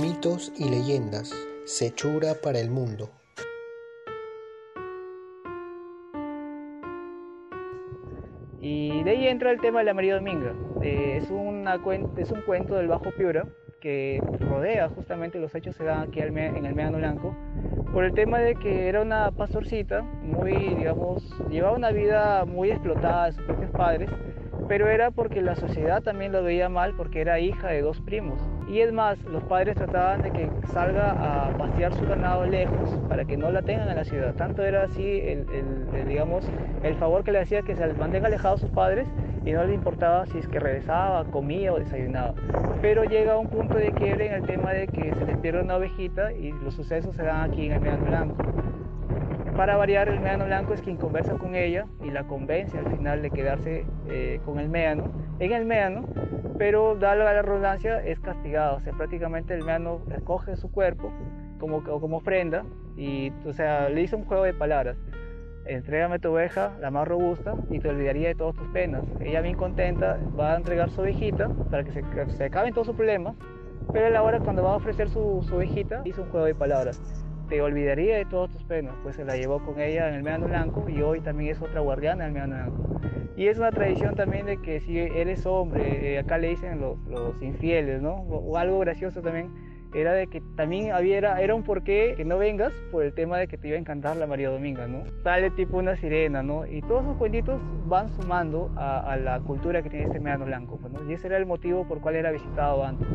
Mitos y leyendas. Sechura para el mundo. Y de ahí entra el tema de la María Dominga. Eh, es, una, es un cuento del Bajo Piura que rodea justamente los hechos que se dan aquí en el Médano Blanco, por el tema de que era una pastorcita muy, digamos, llevaba una vida muy explotada de sus propios padres, pero era porque la sociedad también lo veía mal porque era hija de dos primos. Y es más, los padres trataban de que salga a pasear su ganado lejos para que no la tengan en la ciudad. Tanto era así el, digamos, el favor que le hacía que se mantenga alejados sus padres y no le importaba si es que regresaba, comía o desayunaba. Pero llega a un punto de quiebre en el tema de que se les pierde una ovejita y los sucesos se dan aquí en el Mediano Blanco. Para variar, el Mediano Blanco es quien conversa con ella y la convence al final de quedarse eh, con el Mediano, en el Mediano, pero dado la redundancia es castigado, o sea, prácticamente el Mediano escoge su cuerpo como, como ofrenda y, o sea, le hizo un juego de palabras entrégame tu oveja, la más robusta, y te olvidaría de todas tus penas. Ella bien contenta va a entregar su ovejita para que se, se acaben todos sus problemas, pero a la hora cuando va a ofrecer su, su ovejita, hizo un juego de palabras. Te olvidaría de todas tus penas, pues se la llevó con ella en el Medano Blanco y hoy también es otra guardiana del Medano Blanco. Y es una tradición también de que si eres hombre, eh, acá le dicen los, los infieles, ¿no? O algo gracioso también, era de que también había, era, un porqué que no vengas por el tema de que te iba a encantar la María Dominga, ¿no? Sale tipo una sirena, ¿no? Y todos esos cuentitos van sumando a, la cultura que tiene este Medano Blanco, pues, ¿no? Y ese era el motivo por cual era visitado antes.